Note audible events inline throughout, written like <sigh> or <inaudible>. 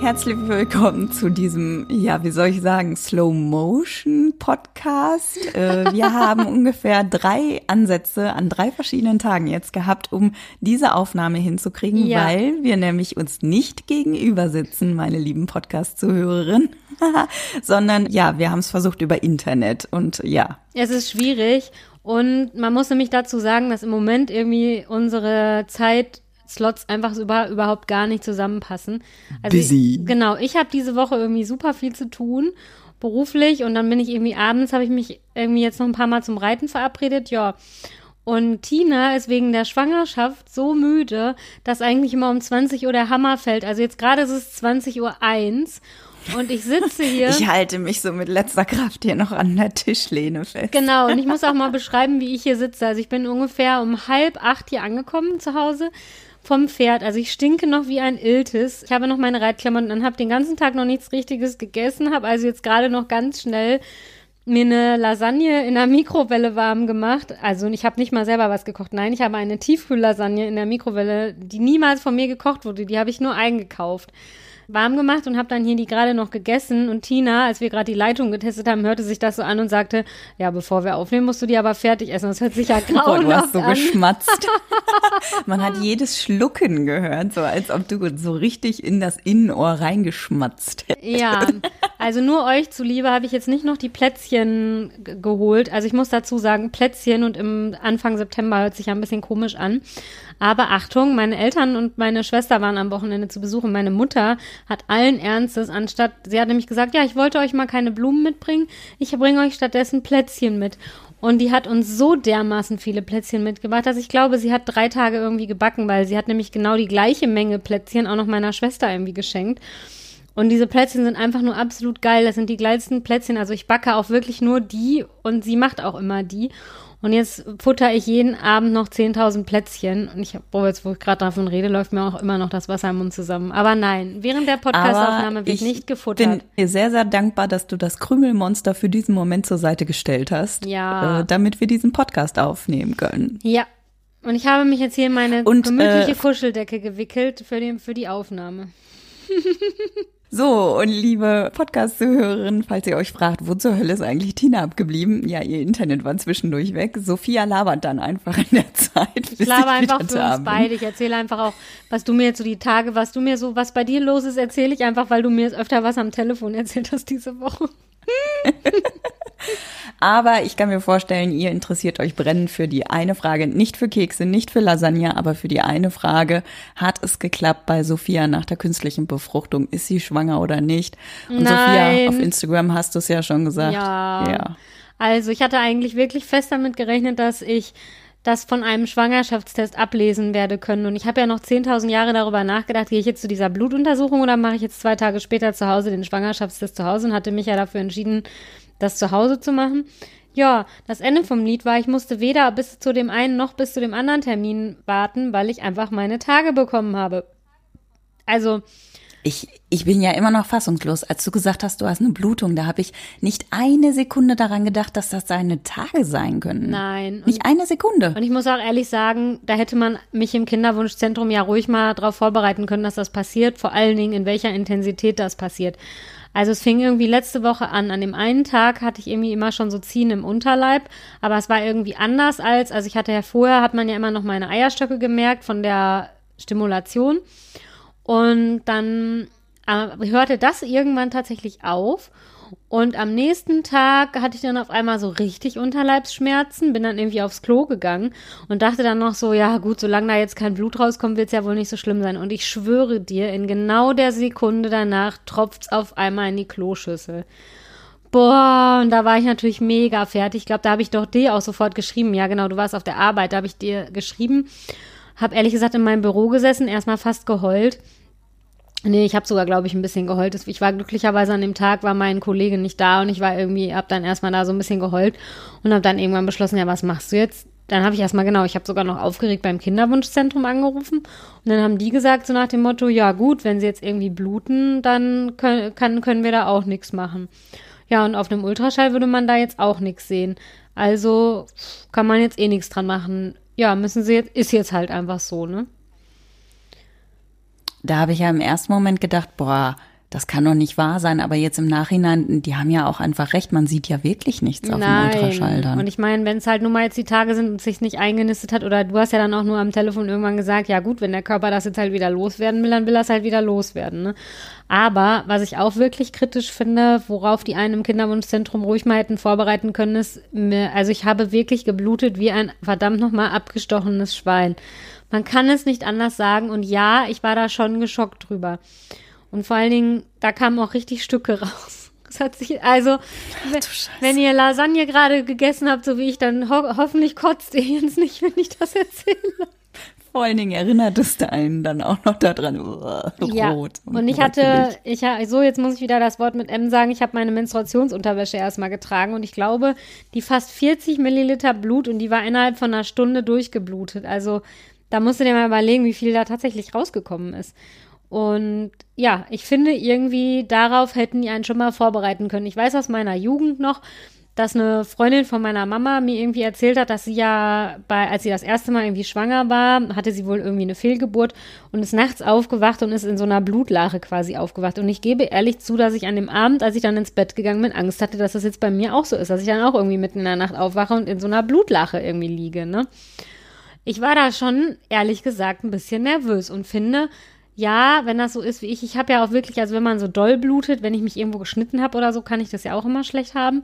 Herzlich willkommen zu diesem, ja, wie soll ich sagen, Slow Motion Podcast. Äh, wir <laughs> haben ungefähr drei Ansätze an drei verschiedenen Tagen jetzt gehabt, um diese Aufnahme hinzukriegen, Ja. weil wir nämlich uns nicht gegenüber sitzen, meine lieben Podcast-Zuhörerinnen, <laughs> sondern ja, wir haben es versucht über Internet und ja, Es ist schwierig und man muss nämlich dazu sagen, dass im Moment irgendwie unsere Zeitslots einfach über, überhaupt gar nicht zusammenpassen. Also Busy. Ich, genau, ich habe diese Woche irgendwie super viel zu tun beruflich und dann bin ich irgendwie abends habe ich mich irgendwie jetzt noch ein paar Mal zum Reiten verabredet, ja. Und Tina ist wegen der Schwangerschaft so müde, dass eigentlich immer um 20 Uhr der Hammer fällt. Also jetzt gerade ist es 20 Uhr eins und ich sitze <laughs> hier. ich halte mich so mit letzter Kraft hier noch an der Tischlehne fest. Genau, und ich muss auch mal <laughs> beschreiben, wie ich hier sitze. Also ich bin ungefähr um halb acht hier angekommen zu Hause vom Pferd. Also ich stinke noch wie ein Iltis. Ich habe noch meine Reitklamotten und habe den ganzen Tag noch nichts Richtiges gegessen, habe also jetzt gerade noch ganz schnell mir eine Lasagne in der Mikrowelle warm gemacht. Also ich habe nicht mal selber was gekocht. Nein, ich habe eine Tiefkühllasagne in der Mikrowelle, die niemals von mir gekocht wurde. Die habe ich nur eingekauft warm gemacht und habe dann hier die gerade noch gegessen. Und Tina, als wir gerade die Leitung getestet haben, hörte sich das so an und sagte, ja, bevor wir aufnehmen, musst du die aber fertig essen. Das hört sich ja <laughs> Boah, du hast grauenhaft so an. geschmatzt. <laughs> Man hat jedes Schlucken gehört, so als ob du so richtig in das Innenohr reingeschmatzt hättest. Ja, also nur euch zuliebe habe ich jetzt nicht noch die Plätzchen geholt. Also ich muss dazu sagen, Plätzchen und im Anfang September hört sich ja ein bisschen komisch an. Aber Achtung, meine Eltern und meine Schwester waren am Wochenende zu Besuch und meine Mutter hat allen Ernstes, anstatt, sie hat nämlich gesagt, ja, ich wollte euch mal keine Blumen mitbringen, ich bringe euch stattdessen Plätzchen mit. Und die hat uns so dermaßen viele Plätzchen mitgebracht, dass ich glaube, sie hat drei Tage irgendwie gebacken, weil sie hat nämlich genau die gleiche Menge Plätzchen auch noch meiner Schwester irgendwie geschenkt. Und diese Plätzchen sind einfach nur absolut geil. Das sind die geilsten Plätzchen. Also ich backe auch wirklich nur die und sie macht auch immer die. Und jetzt futter ich jeden Abend noch 10.000 Plätzchen. Und ich habe, boah, jetzt wo ich gerade davon rede, läuft mir auch immer noch das Wasser im Mund zusammen. Aber nein, während der Podcastaufnahme wird ich nicht gefuttert. bin dir sehr, sehr dankbar, dass du das Krümelmonster für diesen Moment zur Seite gestellt hast. Ja. Äh, damit wir diesen Podcast aufnehmen können. ja. Und ich habe mich jetzt hier in meine Und, gemütliche äh, Kuscheldecke gewickelt für, den, für die Aufnahme. <laughs> So, und liebe Podcast-Zuhörerinnen, falls ihr euch fragt, wo zur Hölle ist eigentlich Tina abgeblieben? Ja, ihr Internet war zwischendurch weg. Sophia labert dann einfach in der Zeit. Ich laber einfach für uns beide. Ich erzähle einfach auch, was du mir jetzt so die Tage, was du mir so, was bei dir los ist, erzähle ich einfach, weil du mir jetzt öfter was am Telefon erzählt hast diese Woche. <laughs> Aber ich kann mir vorstellen, ihr interessiert euch brennend für die eine Frage, nicht für Kekse, nicht für Lasagne, aber für die eine Frage, hat es geklappt bei Sophia nach der künstlichen Befruchtung? Ist sie schwanger oder nicht? Und Nein. Sophia, auf Instagram hast du es ja schon gesagt. Ja. ja. Also ich hatte eigentlich wirklich fest damit gerechnet, dass ich das von einem Schwangerschaftstest ablesen werde können. Und ich habe ja noch 10.000 Jahre darüber nachgedacht, gehe ich jetzt zu dieser Blutuntersuchung oder mache ich jetzt zwei Tage später zu Hause den Schwangerschaftstest zu Hause und hatte mich ja dafür entschieden, das zu Hause zu machen. Ja, das Ende vom Lied war, ich musste weder bis zu dem einen noch bis zu dem anderen Termin warten, weil ich einfach meine Tage bekommen habe. Also, Ich, ich bin ja immer noch fassungslos. Als du gesagt hast, du hast eine Blutung, da habe ich nicht eine Sekunde daran gedacht, dass das deine Tage sein können. nein. Nicht eine Sekunde. Und ich muss auch ehrlich sagen, da hätte man mich im Kinderwunschzentrum ja ruhig mal darauf vorbereiten können, dass das passiert, vor allen Dingen in welcher Intensität das passiert. Also es fing irgendwie letzte Woche an. An dem einen Tag hatte ich irgendwie immer schon so Ziehen im Unterleib, aber es war irgendwie anders als, also ich hatte ja vorher, hat man ja immer noch meine Eierstöcke gemerkt von der Stimulation. Und dann äh, hörte das irgendwann tatsächlich auf. Und am nächsten Tag hatte ich dann auf einmal so richtig Unterleibsschmerzen, bin dann irgendwie aufs Klo gegangen und dachte dann noch so, ja gut, solange da jetzt kein Blut rauskommt, wird es ja wohl nicht so schlimm sein. Und ich schwöre dir, in genau der Sekunde danach tropft's auf einmal in die Kloschüssel. Boah, und da war ich natürlich mega fertig. Ich glaube, da habe ich doch dir auch sofort geschrieben. Ja, genau, du warst auf der Arbeit, da habe ich dir geschrieben. Hab ehrlich gesagt in meinem Büro gesessen, erstmal fast geheult. Nee, ich habe sogar, glaube ich, ein bisschen geheult. Ich war glücklicherweise an dem Tag, war mein Kollege nicht da und ich war irgendwie, hab dann erstmal da so ein bisschen geheult und habe dann irgendwann beschlossen, ja, was machst du jetzt? dann habe ich erstmal, genau, ich habe sogar noch aufgeregt beim Kinderwunschzentrum angerufen. Und dann haben die gesagt, so nach dem Motto, ja gut, wenn sie jetzt irgendwie bluten, dann können, kann, können wir da auch nichts machen. Ja, und auf einem Ultraschall würde man da jetzt auch nichts sehen. Also kann man jetzt eh nichts dran machen. Ja, müssen sie jetzt, ist jetzt halt einfach so, ne? Da habe ich ja im ersten Moment gedacht, boah, das kann doch nicht wahr sein, aber jetzt im Nachhinein, die haben ja auch einfach recht, man sieht ja wirklich nichts auf Nein. dem Ultraschall dann. Und ich meine, wenn es halt nur mal jetzt die Tage sind und sich nicht eingenistet hat, oder du hast ja dann auch nur am Telefon irgendwann gesagt, ja gut, wenn der Körper das jetzt halt wieder loswerden will, dann will er es halt wieder loswerden. Ne? Aber was ich auch wirklich kritisch finde, worauf die einen im Kinderwunschzentrum ruhig mal hätten vorbereiten können, ist, also ich habe wirklich geblutet wie ein verdammt nochmal abgestochenes Schwein. Man kann es nicht anders sagen und ja, ich war da schon geschockt drüber. Und vor allen Dingen, da kamen auch richtig Stücke <laughs> raus. Sich, also, wenn, wenn ihr Lasagne gerade gegessen habt, so wie ich, dann ho hoffentlich kotzt ihr jetzt nicht, wenn ich das erzähle. Vor allen Dingen erinnert es einen dann auch noch daran, uh, ja. rot. Und, und ich hatte, ich so jetzt muss ich wieder das Wort mit M sagen, ich habe meine Menstruationsunterwäsche erstmal getragen und ich glaube, die fast 40 Milliliter Blut und die war innerhalb von einer Stunde durchgeblutet. Also da musst du dir mal überlegen, wie viel da tatsächlich rausgekommen ist. Und ja, ich finde irgendwie, darauf hätten die einen schon mal vorbereiten können. Ich weiß aus meiner Jugend noch, dass eine Freundin von meiner Mama mir irgendwie erzählt hat, dass sie ja bei, als sie das erste Mal irgendwie schwanger war, hatte sie wohl irgendwie eine Fehlgeburt und ist nachts aufgewacht und ist in so einer Blutlache quasi aufgewacht. Und ich gebe ehrlich zu, dass ich an dem Abend, als ich dann ins Bett gegangen bin, Angst hatte, dass das jetzt bei mir auch so ist, dass ich dann auch irgendwie mitten in der Nacht aufwache und in so einer Blutlache irgendwie liege, ne? Ich war da schon, ehrlich gesagt, ein bisschen nervös und finde, ja, wenn das so ist wie ich, ich habe ja auch wirklich, also wenn man so doll blutet, wenn ich mich irgendwo geschnitten habe oder so, kann ich das ja auch immer schlecht haben.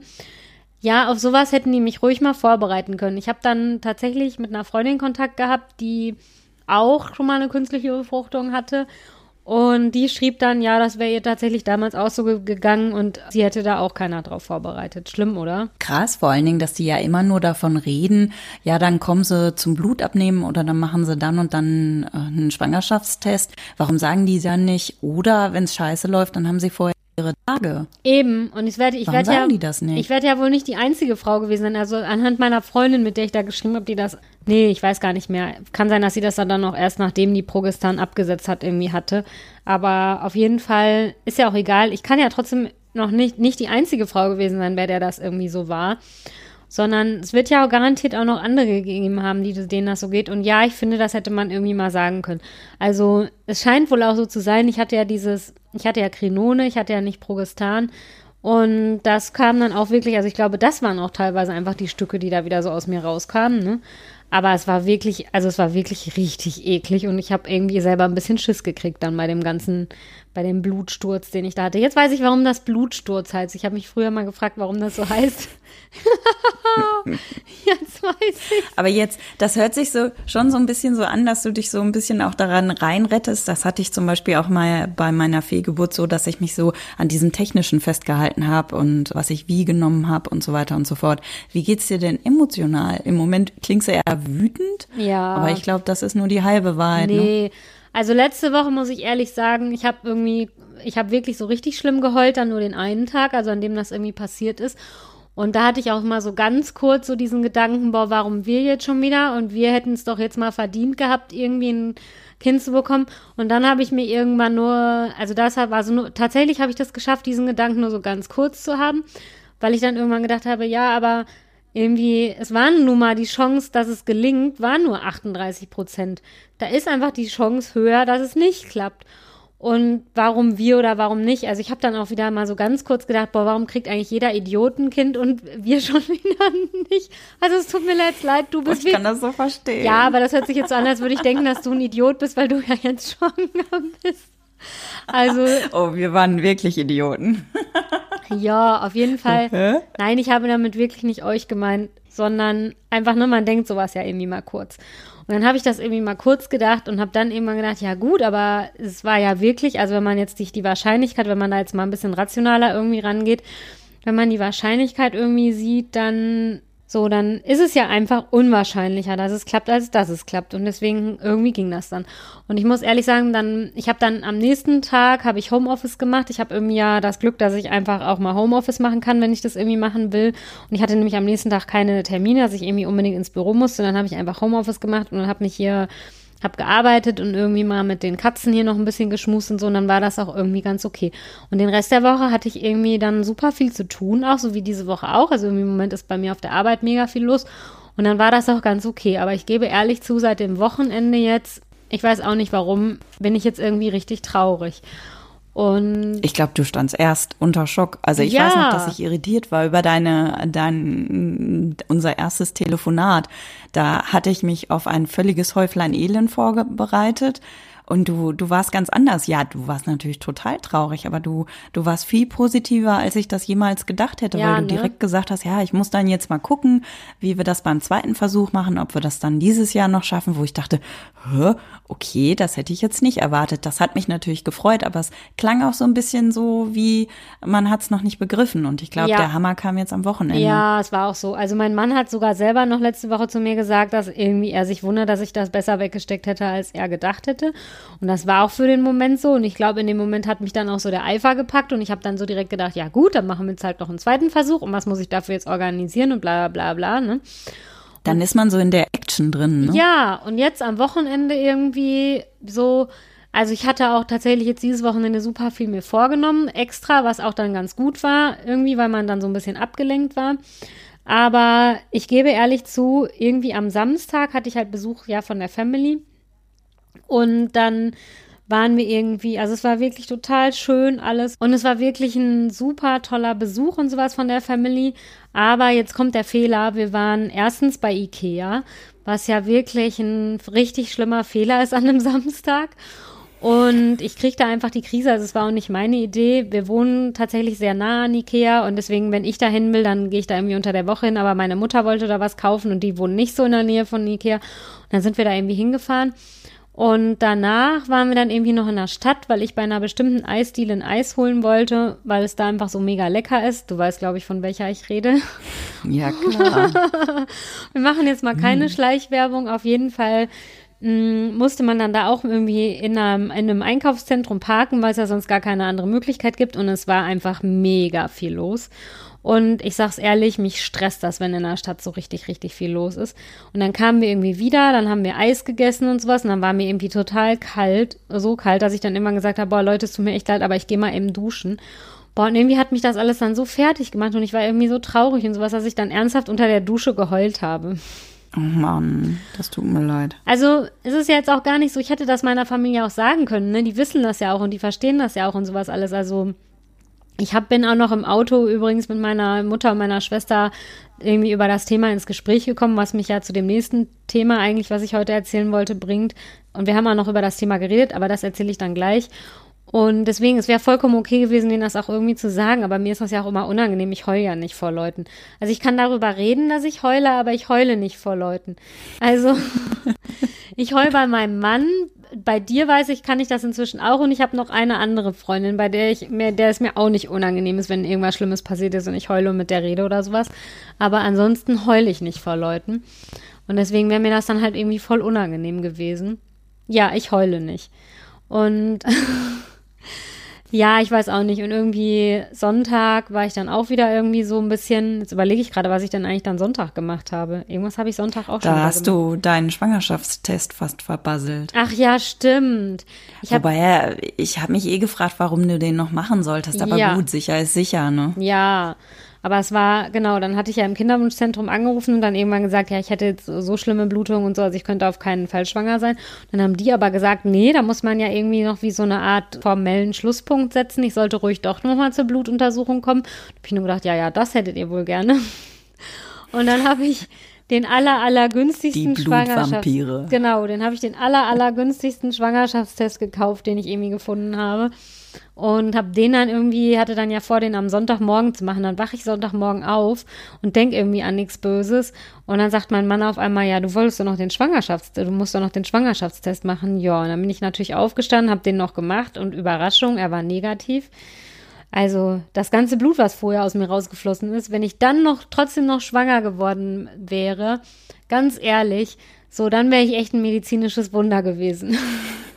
Ja, auf sowas hätten die mich ruhig mal vorbereiten können. Ich habe dann tatsächlich mit einer Freundin Kontakt gehabt, die auch schon mal eine künstliche Befruchtung hatte und die schrieb dann, ja, das wäre ihr tatsächlich damals auch so gegangen und sie hätte da auch keiner drauf vorbereitet. Schlimm, oder? Krass, vor allen Dingen, dass die ja immer nur davon reden, ja, dann kommen sie zum Blutabnehmen oder dann machen sie dann und dann äh, einen Schwangerschaftstest. Warum sagen die ja nicht? Oder wenn es scheiße läuft, dann haben sie vorher ihre Tage. Eben, und ich werde, ich werde ja, ich werde ja wohl nicht die einzige Frau gewesen sein. Also anhand meiner Freundin, mit der ich da geschrieben habe, die das, nee, ich weiß gar nicht mehr. Kann sein, dass sie das dann noch erst nachdem die Progestan abgesetzt hat irgendwie hatte. Aber auf jeden Fall ist ja auch egal. Ich kann ja trotzdem noch nicht, nicht die einzige Frau gewesen sein, bei der das irgendwie so war sondern es wird ja auch garantiert auch noch andere gegeben haben, die, denen das so geht. Und ja, ich finde, das hätte man irgendwie mal sagen können. Also es scheint wohl auch so zu sein. Ich hatte ja dieses, ich hatte ja Krinone, ich hatte ja nicht Progestan. Und das kam dann auch wirklich, also ich glaube, das waren auch teilweise einfach die Stücke, die da wieder so aus mir rauskamen. Ne? Aber es war wirklich, also es war wirklich richtig eklig und ich habe irgendwie selber ein bisschen Schiss gekriegt dann bei dem ganzen, bei dem Blutsturz, den ich da hatte. Jetzt weiß ich, warum das Blutsturz heißt. Ich habe mich früher mal gefragt, warum das so heißt. <laughs> jetzt weiß ich. Aber jetzt, das hört sich so schon so ein bisschen so an, dass du dich so ein bisschen auch daran reinrettest. Das hatte ich zum Beispiel auch mal bei meiner Fehlgeburt so, dass ich mich so an diesen technischen festgehalten habe und was ich wie genommen habe und so weiter und so fort. Wie geht's dir denn emotional? Im Moment klingst du eher wütend. Ja. Aber ich glaube, das ist nur die halbe Wahrheit. Ne? Nee. Ne? Also letzte Woche muss ich ehrlich sagen, ich habe irgendwie, ich habe wirklich so richtig schlimm geheult, dann nur den einen Tag, also an dem das irgendwie passiert ist. Und da hatte ich auch mal so ganz kurz so diesen Gedanken, boah, warum wir jetzt schon wieder? Und wir hätten es doch jetzt mal verdient gehabt, irgendwie ein Kind zu bekommen. Und dann habe ich mir irgendwann nur, also das war so nur, tatsächlich habe ich das geschafft, diesen Gedanken nur so ganz kurz zu haben, weil ich dann irgendwann gedacht habe, ja, aber irgendwie, es war nun mal die Chance, dass es gelingt, war nur 38 Prozent. Da ist einfach die Chance höher, dass es nicht klappt. Und warum wir oder warum nicht? Also ich habe dann auch wieder mal so ganz kurz gedacht, boah, warum kriegt eigentlich jeder Idiotenkind und wir <laughs> schon wieder nicht? Also es tut mir jetzt leid, du bist. Ich kann das so verstehen. Ja, aber das hört sich jetzt so an, als würde ich denken, dass du ein Idiot bist, weil du ja jetzt schwanger <laughs> bist. Also. Oh, wir waren wirklich Idioten. ja, auf jeden Fall. Hä? Nein, ich habe damit wirklich nicht euch gemeint, sondern einfach nur, man denkt sowas ja irgendwie mal kurz. Und dann habe ich das irgendwie mal kurz gedacht und habe dann irgendwann gedacht, ja gut, aber es war ja wirklich, also wenn man jetzt nicht die Wahrscheinlichkeit, wenn man da jetzt mal ein bisschen rationaler irgendwie rangeht, wenn man die Wahrscheinlichkeit irgendwie sieht, dann So, dann ist es ja einfach unwahrscheinlicher, dass es klappt, als dass es klappt. Und deswegen irgendwie ging das dann. Und ich muss ehrlich sagen, dann, ich habe dann am nächsten Tag habe ich Homeoffice gemacht. Ich habe irgendwie ja das Glück, dass ich einfach auch mal Homeoffice machen kann, wenn ich das irgendwie machen will. Und ich hatte nämlich am nächsten Tag keine Termine, dass ich irgendwie unbedingt ins Büro musste. Dann habe ich einfach Homeoffice gemacht und dann habe mich hier habe gearbeitet und irgendwie mal mit den Katzen hier noch ein bisschen geschmust und so und dann war das auch irgendwie ganz okay. Und den Rest der Woche hatte ich irgendwie dann super viel zu tun, auch so wie diese Woche auch. Also im Moment ist bei mir auf der Arbeit mega viel los und dann war das auch ganz okay. Aber ich gebe ehrlich zu, seit dem Wochenende jetzt, ich weiß auch nicht warum, bin ich jetzt irgendwie richtig traurig. Und ich glaube, du standst erst unter Schock. Also ich Ja. weiß noch, dass ich irritiert war über deine, dein, unser erstes Telefonat. Da hatte ich mich auf ein völliges Häuflein Elend vorbereitet. Und du, du warst ganz anders. Ja, du warst natürlich total traurig, aber du, du warst viel positiver, als ich das jemals gedacht hätte, Ja, weil du ne? direkt gesagt hast, ja, ich muss dann jetzt mal gucken, wie wir das beim zweiten Versuch machen, ob wir das dann dieses Jahr noch schaffen, wo ich dachte, hä, okay, das hätte ich jetzt nicht erwartet. Das hat mich natürlich gefreut, aber es klang auch so ein bisschen so, wie man hat es noch nicht begriffen. Und ich glaube, Ja. der Hammer kam jetzt am Wochenende. Ja, es war auch so. Also mein Mann hat sogar selber noch letzte Woche zu mir gesagt, dass irgendwie er sich wundert, dass ich das besser weggesteckt hätte, als er gedacht hätte. Und das war auch für den Moment so. Und ich glaube, in dem Moment hat mich dann auch so der Eifer gepackt und ich habe dann so direkt gedacht, ja gut, dann machen wir jetzt halt noch einen zweiten Versuch und was muss ich dafür jetzt organisieren und bla bla bla, ne? Dann ist man so in der Action drin. Ne? Ja, und jetzt am Wochenende irgendwie so, also ich hatte auch tatsächlich jetzt dieses Wochenende super viel mir vorgenommen, extra, was auch dann ganz gut war, irgendwie, weil man dann so ein bisschen abgelenkt war. Aber ich gebe ehrlich zu, irgendwie am Samstag hatte ich halt Besuch ja von der Family. Und dann waren wir irgendwie, also es war wirklich total schön alles. Und es war wirklich ein super toller Besuch und sowas von der Family. Aber jetzt kommt der Fehler. Wir waren erstens bei Ikea, was ja wirklich ein richtig schlimmer Fehler ist an einem <laughs> Samstag. Und ich kriegte einfach die Krise, also es war auch nicht meine Idee. Wir wohnen tatsächlich sehr nah an Ikea und deswegen, wenn ich da hin will, dann gehe ich da irgendwie unter der Woche hin. Aber meine Mutter wollte da was kaufen und die wohnen nicht so in der Nähe von Ikea. Und dann sind wir da irgendwie hingefahren. Und danach waren wir dann irgendwie noch in der Stadt, weil ich bei einer bestimmten Eisdiele ein Eis holen wollte, weil es da einfach so mega lecker ist. Du weißt, glaube ich, von welcher ich rede. Ja, <laughs> klar. Wir machen jetzt mal keine Schleichwerbung. Auf jeden Fall mh, musste man dann da auch irgendwie in einem, in einem Einkaufszentrum parken, weil es ja sonst gar keine andere Möglichkeit gibt. Und es war einfach mega viel los. Und ich sag's ehrlich, mich stresst das, wenn in der Stadt so richtig, richtig viel los ist. Und dann kamen wir irgendwie wieder, dann haben wir Eis gegessen und sowas. Und dann war mir irgendwie total kalt, so kalt, dass ich dann immer gesagt habe, boah, Leute, es tut mir echt leid, aber ich gehe mal eben duschen. Boah, und irgendwie hat mich das alles dann so fertig gemacht und ich war irgendwie so traurig und sowas, dass ich dann ernsthaft unter der Dusche geheult habe. Oh Mann, das tut mir leid. Also es ist ja jetzt auch gar nicht so, ich hätte das meiner Familie auch sagen können, ne? Die wissen das ja auch und die verstehen das ja auch und sowas alles. Also ich hab, bin auch noch im Auto übrigens mit meiner Mutter und meiner Schwester irgendwie über das Thema ins Gespräch gekommen, was mich ja zu dem nächsten Thema eigentlich, was ich heute erzählen wollte, bringt. Und wir haben auch noch über das Thema geredet, aber das erzähle ich dann gleich. Und deswegen, es wäre vollkommen okay gewesen, denen das auch irgendwie zu sagen, aber mir ist das ja auch immer unangenehm. Ich heule ja nicht vor Leuten. Also ich kann darüber reden, dass ich heule, aber ich heule nicht vor Leuten. Also <laughs> ich heule bei meinem Mann. Bei dir weiß ich, kann ich das inzwischen auch und ich habe noch eine andere Freundin, bei der ich mir, der es mir auch nicht unangenehm ist, wenn irgendwas Schlimmes passiert ist und ich heule mit der Rede oder sowas. Aber ansonsten heule ich nicht vor Leuten. Und deswegen wäre mir das dann halt irgendwie voll unangenehm gewesen. Ja, ich heule nicht. Und <laughs> ja, ich weiß auch nicht. Und irgendwie Sonntag war ich dann auch wieder irgendwie so ein bisschen. Jetzt überlege ich gerade, was ich denn eigentlich dann Sonntag gemacht habe. Irgendwas habe ich Sonntag auch schon Da hast gemacht. du deinen Schwangerschaftstest fast verbasselt. Ach ja, stimmt. Ich habe Wobei, ja, ich habe mich eh gefragt, warum du den noch machen solltest. Aber Ja. gut, sicher ist sicher, ne? Ja, aber es war, genau, dann hatte ich ja im Kinderwunschzentrum angerufen und dann irgendwann gesagt, ja, ich hätte jetzt so schlimme Blutungen und so, also ich könnte auf keinen Fall schwanger sein. Dann haben die aber gesagt, nee, da muss man ja irgendwie noch wie so eine Art formellen Schlusspunkt setzen. Ich sollte ruhig doch nochmal zur Blutuntersuchung kommen. Da habe ich nur gedacht, ja, ja, das hättet ihr wohl gerne. <laughs> Und dann habe ich den aller, aller günstigsten Die Schwangerschafts... Genau, den habe ich den aller, aller günstigsten Schwangerschaftstest gekauft, den ich irgendwie gefunden habe. Und habe den dann irgendwie, hatte dann ja vor, den am Sonntagmorgen zu machen. Dann wache ich Sonntagmorgen auf und denk irgendwie an nichts Böses. Und dann sagt mein Mann auf einmal, ja, du wolltest doch noch den Schwangerschaftstest, du musst doch noch den Schwangerschaftstest machen. Ja, und dann bin ich natürlich aufgestanden, habe den noch gemacht und Überraschung, er war negativ. Also das ganze Blut, was vorher aus mir rausgeflossen ist, wenn ich dann noch trotzdem noch schwanger geworden wäre, ganz ehrlich, so, dann wäre ich echt ein medizinisches Wunder gewesen.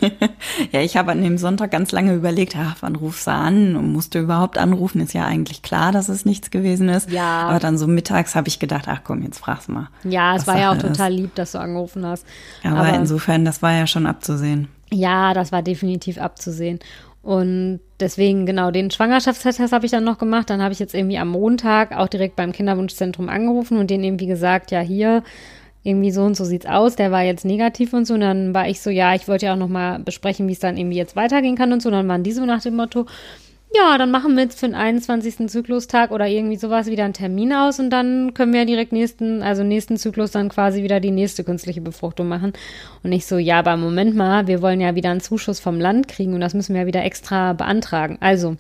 <laughs> ja, ich habe an dem Sonntag ganz lange überlegt, ach, wann rufst du an und musst du überhaupt anrufen? Ist ja eigentlich klar, dass es nichts gewesen ist. Ja. Aber dann so mittags habe ich gedacht, ach komm, jetzt frag's mal. Ja, es war ja auch total lieb, dass du angerufen hast. Aber, Aber insofern, das war ja schon abzusehen. Ja, das war definitiv abzusehen. Und deswegen, genau, den Schwangerschaftstest habe ich dann noch gemacht. Dann habe ich jetzt irgendwie am Montag auch direkt beim Kinderwunschzentrum angerufen und denen irgendwie gesagt, ja, hier, irgendwie so und so sieht's aus. Der war jetzt negativ und so. Und dann war ich so, ja, ich wollte ja auch noch mal besprechen, wie es dann irgendwie jetzt weitergehen kann und so. Und dann waren die so nach dem Motto, ja, dann machen wir jetzt für den 21. Zyklustag oder irgendwie sowas wieder einen Termin aus und dann können wir direkt nächsten, also nächsten Zyklus dann quasi wieder die nächste künstliche Befruchtung machen. Und ich so, ja, aber Moment mal, wir wollen ja wieder einen Zuschuss vom Land kriegen und das müssen wir ja wieder extra beantragen. Also,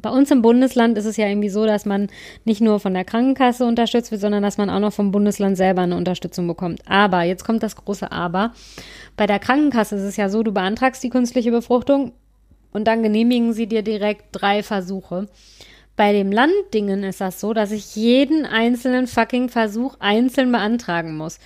bei uns im Bundesland ist es ja irgendwie so, dass man nicht nur von der Krankenkasse unterstützt wird, sondern dass man auch noch vom Bundesland selber eine Unterstützung bekommt. Aber, jetzt kommt das große Aber. Bei der Krankenkasse ist es ja so, du beantragst die künstliche Befruchtung und dann genehmigen sie dir direkt drei Versuche. Bei dem Landdingen ist das so, dass ich jeden einzelnen fucking Versuch einzeln beantragen muss.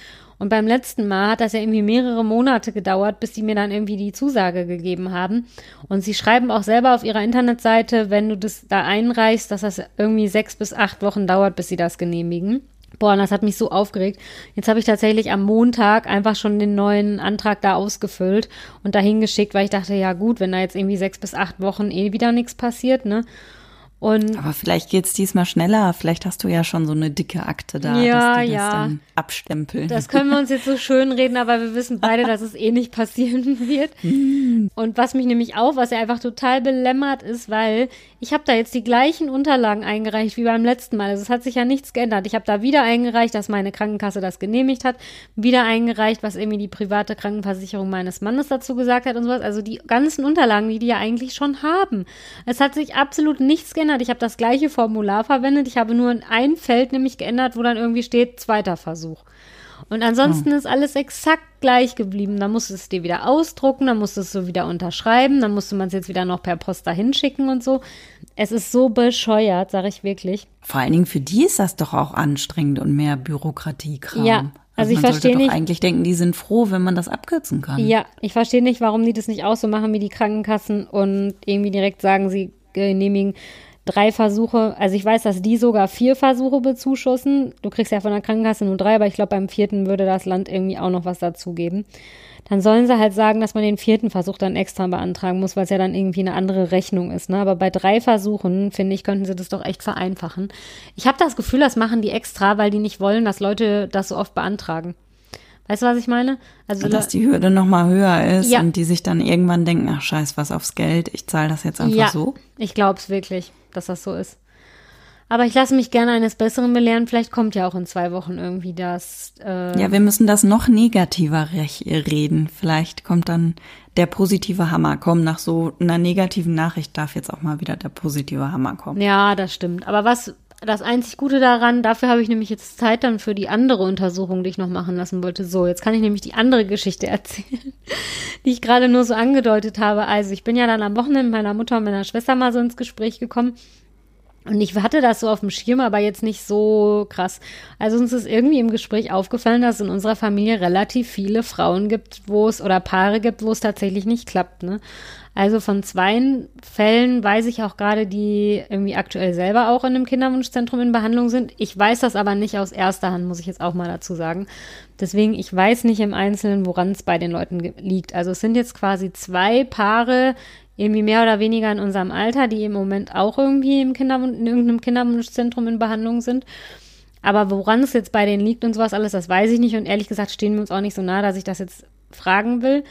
Und beim letzten Mal hat das ja irgendwie mehrere Monate gedauert, bis die mir dann irgendwie die Zusage gegeben haben. Und sie schreiben auch selber auf ihrer Internetseite, wenn du das da einreichst, dass das irgendwie sechs bis acht Wochen dauert, bis sie das genehmigen. Boah, das hat mich so aufgeregt. Jetzt habe ich tatsächlich am Montag einfach schon den neuen Antrag da ausgefüllt und dahin geschickt, weil ich dachte, ja gut, wenn da jetzt irgendwie sechs bis acht Wochen eh wieder nichts passiert, ne? Und Aber vielleicht geht's diesmal schneller. Vielleicht hast du ja schon so eine dicke Akte da, ja, dass die das ja. dann abstempeln. Das können wir uns jetzt so schön reden, aber wir wissen beide, dass es eh nicht passieren <laughs> wird. <laughs> Und was mich nämlich auch, was ja einfach total belämmert ist, weil ich habe da jetzt die gleichen Unterlagen eingereicht wie beim letzten Mal. Also es hat sich ja nichts geändert. Ich habe da wieder eingereicht, dass meine Krankenkasse das genehmigt hat, wieder eingereicht, was irgendwie die private Krankenversicherung meines Mannes dazu gesagt hat und sowas. Also die ganzen Unterlagen, die die ja eigentlich schon haben. Es hat sich absolut nichts geändert geändert. Ich habe das gleiche Formular verwendet. Ich habe nur in ein Feld nämlich geändert, wo dann irgendwie steht, zweiter Versuch. Und ansonsten oh. ist alles exakt gleich geblieben. Dann musst du es dir wieder ausdrucken, dann musst du es so wieder unterschreiben, dann musste man es jetzt wieder noch per Post dahin schicken und so. Es ist so bescheuert, sage ich wirklich. Vor allen Dingen für die ist das doch auch anstrengend und mehr Bürokratiekram. Ja, also, also ich verstehe nicht. Eigentlich denken, die sind froh, wenn man das abkürzen kann. Ja, ich verstehe nicht, warum die das nicht auch so machen wie die Krankenkassen und irgendwie direkt sagen, sie genehmigen drei Versuche, also ich weiß, dass die sogar vier Versuche bezuschussen. Du kriegst ja von der Krankenkasse nur drei, aber ich glaube, beim vierten würde das Land irgendwie auch noch was dazugeben. Dann sollen sie halt sagen, dass man den vierten Versuch dann extra beantragen muss, weil es ja dann irgendwie eine andere Rechnung ist. Ne? Aber bei drei Versuchen, finde ich, könnten sie das doch echt vereinfachen. Ich habe das Gefühl, das machen die extra, weil die nicht wollen, dass Leute das so oft beantragen. Weißt du, was ich meine? Also dass die Hürde noch mal höher ist ja. und die sich dann irgendwann denken, ach scheiß was aufs Geld, ich zahle das jetzt einfach ja, so. Ich glaube es wirklich dass das so ist. Aber ich lasse mich gerne eines Besseren belehren. Vielleicht kommt ja auch in zwei Wochen irgendwie das. Äh ja, wir müssen das noch negativer reden. Vielleicht kommt dann der positive Hammer. Komm, nach so einer negativen Nachricht darf jetzt auch mal wieder der positive Hammer kommen. Ja, das stimmt. Aber was das einzig Gute daran, dafür habe ich nämlich jetzt Zeit dann für die andere Untersuchung, die ich noch machen lassen wollte. So, jetzt kann ich nämlich die andere Geschichte <laughs> erzählen, die ich gerade nur so angedeutet habe. Also, ich bin ja dann am Wochenende mit meiner Mutter und meiner Schwester mal so ins Gespräch gekommen. Und ich hatte das so auf dem Schirm, aber jetzt nicht so krass. Also uns ist irgendwie im Gespräch aufgefallen, dass es in unserer Familie relativ viele Frauen gibt, wo es oder Paare gibt, wo es tatsächlich nicht klappt. Ne? Also von zwei Fällen weiß ich auch gerade, die irgendwie aktuell selber auch in einem Kinderwunschzentrum in Behandlung sind. Ich weiß das aber nicht aus erster Hand, muss ich jetzt auch mal dazu sagen. Deswegen, ich weiß nicht im Einzelnen, woran es bei den Leuten liegt. Also es sind jetzt quasi zwei Paare, irgendwie mehr oder weniger in unserem Alter, die im Moment auch irgendwie im Kinderwunsch, in irgendeinem Kinderwunschzentrum in Behandlung sind. Aber woran es jetzt bei denen liegt und sowas alles, das weiß ich nicht. Und ehrlich gesagt stehen wir uns auch nicht so nah, dass ich das jetzt fragen will.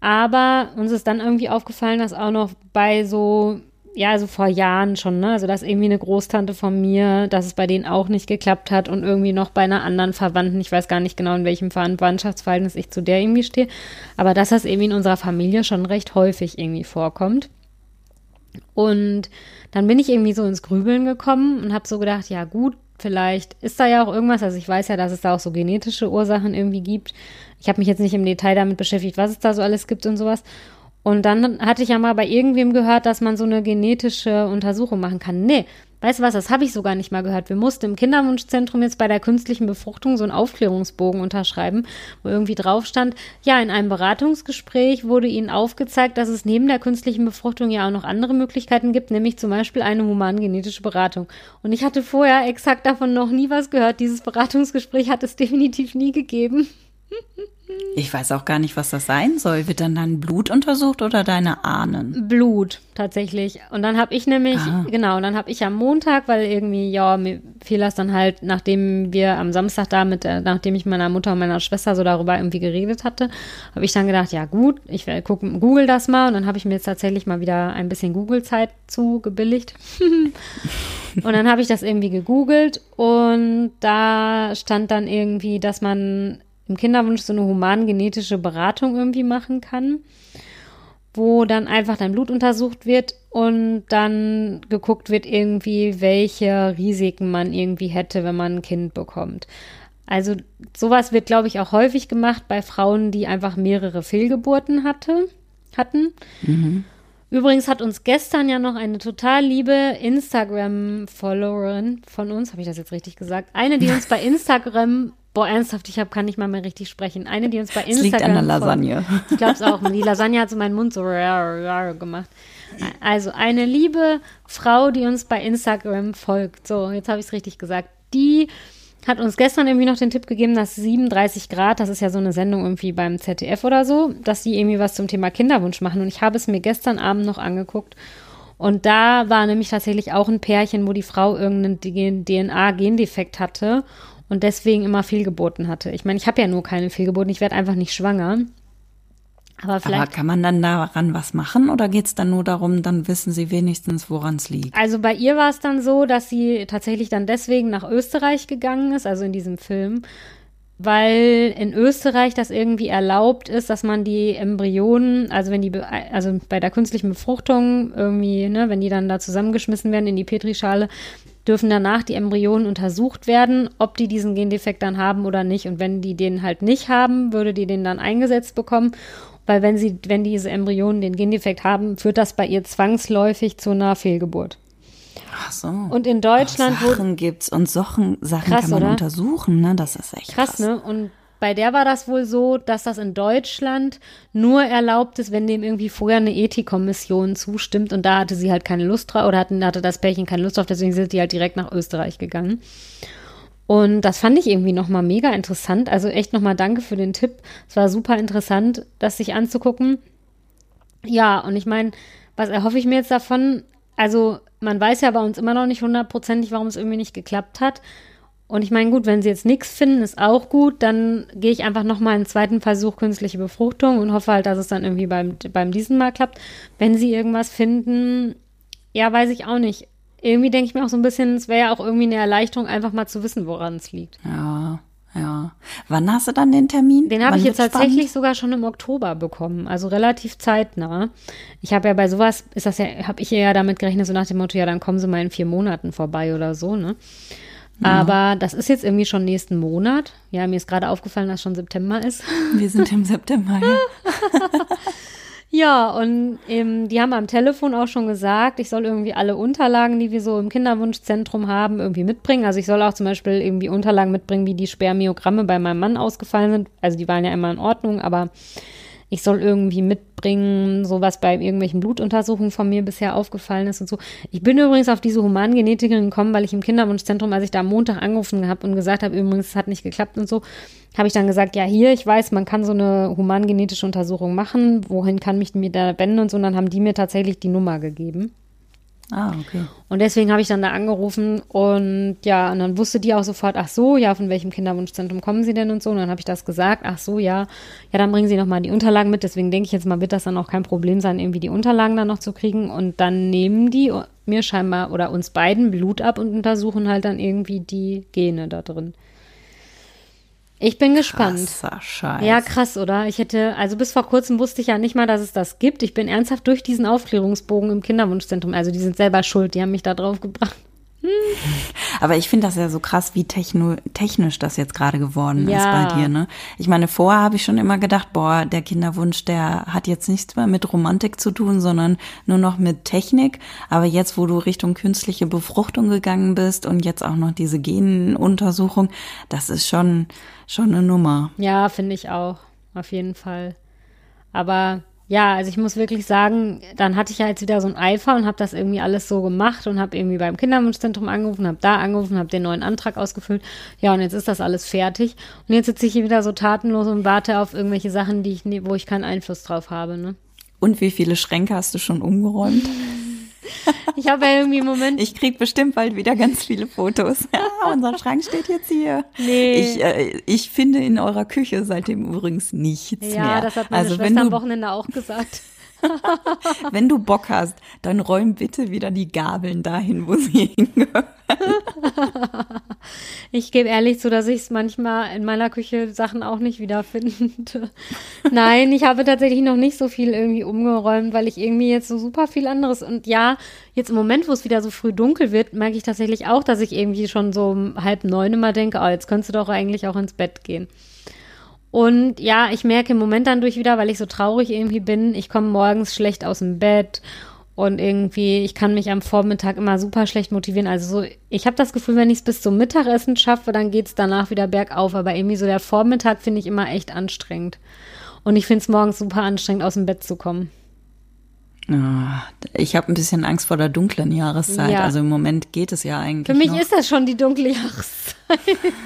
Aber uns ist dann irgendwie aufgefallen, dass auch noch bei so, ja, also vor Jahren schon, ne, also dass irgendwie eine Großtante von mir, dass es bei denen auch nicht geklappt hat und irgendwie noch bei einer anderen Verwandten, ich weiß gar nicht genau, in welchem Verwandtschaftsverhältnis ich zu der irgendwie stehe, aber dass das irgendwie in unserer Familie schon recht häufig irgendwie vorkommt. Und dann bin ich irgendwie so ins Grübeln gekommen und habe so gedacht, ja gut, vielleicht ist da ja auch irgendwas, also ich weiß ja, dass es da auch so genetische Ursachen irgendwie gibt. Ich habe mich jetzt nicht im Detail damit beschäftigt, was es da so alles gibt und sowas. Und dann hatte ich ja mal bei irgendwem gehört, dass man so eine genetische Untersuchung machen kann. Nee, weißt du was, das habe ich sogar nicht mal gehört. Wir mussten im Kinderwunschzentrum jetzt bei der künstlichen Befruchtung so einen Aufklärungsbogen unterschreiben, wo irgendwie drauf stand, ja, in einem Beratungsgespräch wurde ihnen aufgezeigt, dass es neben der künstlichen Befruchtung ja auch noch andere Möglichkeiten gibt, nämlich zum Beispiel eine humangenetische Beratung. Und ich hatte vorher exakt davon noch nie was gehört. Dieses Beratungsgespräch hat es definitiv nie gegeben. <laughs> Ich weiß auch gar nicht, was das sein soll. Wird dann dein Blut untersucht oder deine Ahnen? Blut, tatsächlich. Und dann habe ich nämlich, Aha. genau, und dann habe ich am Montag, weil irgendwie, ja, mir fiel das dann halt, nachdem wir am Samstag da mit, äh, nachdem ich meiner Mutter und meiner Schwester so darüber irgendwie geredet hatte, habe ich dann gedacht, ja gut, ich werde gucken, google das mal. Und dann habe ich mir jetzt tatsächlich mal wieder ein bisschen Google-Zeit zugebilligt. <laughs> und dann habe ich das irgendwie gegoogelt und da stand dann irgendwie, dass man im Kinderwunsch so eine humangenetische Beratung irgendwie machen kann, wo dann einfach dein Blut untersucht wird und dann geguckt wird irgendwie, welche Risiken man irgendwie hätte, wenn man ein Kind bekommt. Also sowas wird, glaube ich, auch häufig gemacht bei Frauen, die einfach mehrere Fehlgeburten hatte, hatten. Übrigens hat uns gestern ja noch eine total liebe Instagram-Followerin von uns, habe ich das jetzt richtig gesagt, eine, die uns bei <laughs> Instagram Boah, ernsthaft, ich hab, kann nicht mal mehr richtig sprechen. Eine, die uns bei Instagram. liegt an der. Lasagne. Ich glaube es auch. Die <laughs> Lasagne hat so meinen Mund so gemacht. Also eine liebe Frau, die uns bei Instagram folgt. So, jetzt habe ich es richtig gesagt. Die hat uns gestern irgendwie noch den Tipp gegeben, dass 37 Grad, das ist ja so eine Sendung irgendwie beim ZDF oder so, dass die irgendwie was zum Thema Kinderwunsch machen. Und ich habe es mir gestern Abend noch angeguckt. Und da war nämlich tatsächlich auch ein Pärchen, wo die Frau irgendeinen DNA-Gendefekt hatte und deswegen immer Fehlgeburten hatte. Ich meine, ich habe ja nur keine Fehlgeburten, ich werde einfach nicht schwanger. Aber vielleicht. Aber kann man dann daran was machen oder geht es dann nur darum, dann wissen sie wenigstens, woran es liegt? Also bei ihr war es dann so, dass sie tatsächlich dann deswegen nach Österreich gegangen ist, also in diesem Film, weil in Österreich das irgendwie erlaubt ist, dass man die Embryonen, also wenn die, also bei der künstlichen Befruchtung irgendwie, ne, wenn die dann da zusammengeschmissen werden in die Petrischale, dürfen danach die Embryonen untersucht werden, ob die diesen Gendefekt dann haben oder nicht. Und wenn die den halt nicht haben, würde die den dann eingesetzt bekommen. Weil wenn sie, wenn diese Embryonen den Gendefekt haben, führt das bei ihr zwangsläufig zu einer Fehlgeburt. Ach so. Und in Deutschland Ach, Sachen gibt's und Sachen, Sachen Krass, kann man oder? untersuchen, ne? Das ist echt krass. krass, ne? Und bei der war das wohl so, dass das in Deutschland nur erlaubt ist, wenn dem irgendwie vorher eine Ethikkommission zustimmt und da hatte sie halt keine Lust drauf oder hatten, hatte das Pärchen keine Lust drauf, deswegen sind die halt direkt nach Österreich gegangen. Und das fand ich irgendwie nochmal mega interessant. Also echt nochmal danke für den Tipp. Es war super interessant, das sich anzugucken. Ja, und ich meine, was erhoffe ich mir jetzt davon? Also, man weiß ja bei uns immer noch nicht hundertprozentig, warum es irgendwie nicht geklappt hat. Und ich meine, gut, wenn sie jetzt nichts finden, ist auch gut. Dann gehe ich einfach nochmal einen zweiten Versuch künstliche Befruchtung und hoffe halt, dass es dann irgendwie beim, beim diesen Mal klappt. Wenn sie irgendwas finden, ja, weiß ich auch nicht. Irgendwie denke ich mir auch so ein bisschen, es wäre ja auch irgendwie eine Erleichterung, einfach mal zu wissen, woran es liegt. Ja, ja. Wann hast du dann den Termin? Den habe ich jetzt tatsächlich spannend? sogar schon im Oktober bekommen, also relativ zeitnah. Ich habe ja bei sowas, ist das ja, habe ich ja damit gerechnet, so nach dem Motto, ja, dann kommen sie mal in vier Monaten vorbei oder so, ne? Aber das ist jetzt irgendwie schon nächsten Monat. Ja, mir ist gerade aufgefallen, dass schon September ist. Wir sind im September, ja. <laughs> Ja, und ähm, die haben am Telefon auch schon gesagt, ich soll irgendwie alle Unterlagen, die wir so im Kinderwunschzentrum haben, irgendwie mitbringen. Also ich soll auch zum Beispiel irgendwie Unterlagen mitbringen, wie die Spermiogramme bei meinem Mann ausgefallen sind. Also die waren ja immer in Ordnung, aber ich soll irgendwie mitbringen, so was bei irgendwelchen Blutuntersuchungen von mir bisher aufgefallen ist und so. Ich bin übrigens auf diese Humangenetikerin gekommen, weil ich im Kinderwunschzentrum, als ich da am Montag angerufen habe und gesagt habe, übrigens, es hat nicht geklappt und so, habe ich dann gesagt, ja, hier, ich weiß, man kann so eine humangenetische Untersuchung machen, wohin kann mich mir da wenden und so, und dann haben die mir tatsächlich die Nummer gegeben. Ah, okay. Und deswegen habe ich dann da angerufen und ja, und dann wusste die auch sofort, ach so, ja, von welchem Kinderwunschzentrum kommen Sie denn und so. Und dann habe ich das gesagt, ach so, ja, ja, dann bringen Sie nochmal die Unterlagen mit. Deswegen denke ich jetzt mal, wird das dann auch kein Problem sein, irgendwie die Unterlagen dann noch zu kriegen. Und dann nehmen die mir scheinbar oder uns beiden Blut ab und untersuchen halt dann irgendwie die Gene da drin. Ich bin gespannt. Krasser Scheiß. Ja, krass, oder? Ich hätte, also bis vor kurzem wusste ich ja nicht mal, dass es das gibt. Ich bin ernsthaft durch diesen Aufklärungsbogen im Kinderwunschzentrum, also die sind selber schuld, die haben mich da drauf gebracht. Aber ich finde das ja so krass, wie techno technisch das jetzt gerade geworden Ja. ist bei dir, ne? Ich meine, vorher habe ich schon immer gedacht, boah, der Kinderwunsch, der hat jetzt nichts mehr mit Romantik zu tun, sondern nur noch mit Technik. Aber jetzt, wo du Richtung künstliche Befruchtung gegangen bist und jetzt auch noch diese Genuntersuchung, das ist schon, schon eine Nummer. Ja, finde ich auch. Auf jeden Fall. Aber ja, also ich muss wirklich sagen, dann hatte ich ja jetzt wieder so ein Eifer und habe das irgendwie alles so gemacht und habe irgendwie beim Kinderwunschzentrum angerufen, habe da angerufen, habe den neuen Antrag ausgefüllt. Ja, und jetzt ist das alles fertig. Und jetzt sitze ich hier wieder so tatenlos und warte auf irgendwelche Sachen, die ich, nie- wo ich keinen Einfluss drauf habe. Ne? Und wie viele Schränke hast du schon umgeräumt? <laughs> Ich habe ja irgendwie im Moment. Ich krieg bestimmt bald wieder ganz viele Fotos. Ja, <laughs> unser Schrank steht jetzt hier. Nee. Ich, äh, ich finde in eurer Küche seitdem übrigens nichts ja, mehr. das hat meine also Schwester am Wochenende auch gesagt. <laughs> wenn du Bock hast, dann räum bitte wieder die Gabeln dahin, wo sie hingehören. <laughs> Ich gebe ehrlich zu, dass ich es manchmal in meiner Küche Sachen auch nicht wiederfinde. Nein, ich habe tatsächlich noch nicht so viel irgendwie umgeräumt, weil ich irgendwie jetzt so super viel anderes und ja, jetzt im Moment, wo es wieder so früh dunkel wird, merke ich tatsächlich auch, dass ich irgendwie schon so um halb neun immer denke, oh, jetzt könntest du doch eigentlich auch ins Bett gehen. Und ja, ich merke im Moment dann durch wieder, weil ich so traurig irgendwie bin, ich komme morgens schlecht aus dem Bett und irgendwie, ich kann mich am Vormittag immer super schlecht motivieren. Also so, ich habe das Gefühl, wenn ich es bis zum Mittagessen schaffe, dann geht's danach wieder bergauf. Aber irgendwie so der Vormittag finde ich immer echt anstrengend. Und ich finde es morgens super anstrengend, aus dem Bett zu kommen. Ah, Ich habe ein bisschen Angst vor der dunklen Jahreszeit. Ja. Also im Moment geht es ja eigentlich. Für mich noch. ist das schon die dunkle Jahreszeit. <laughs>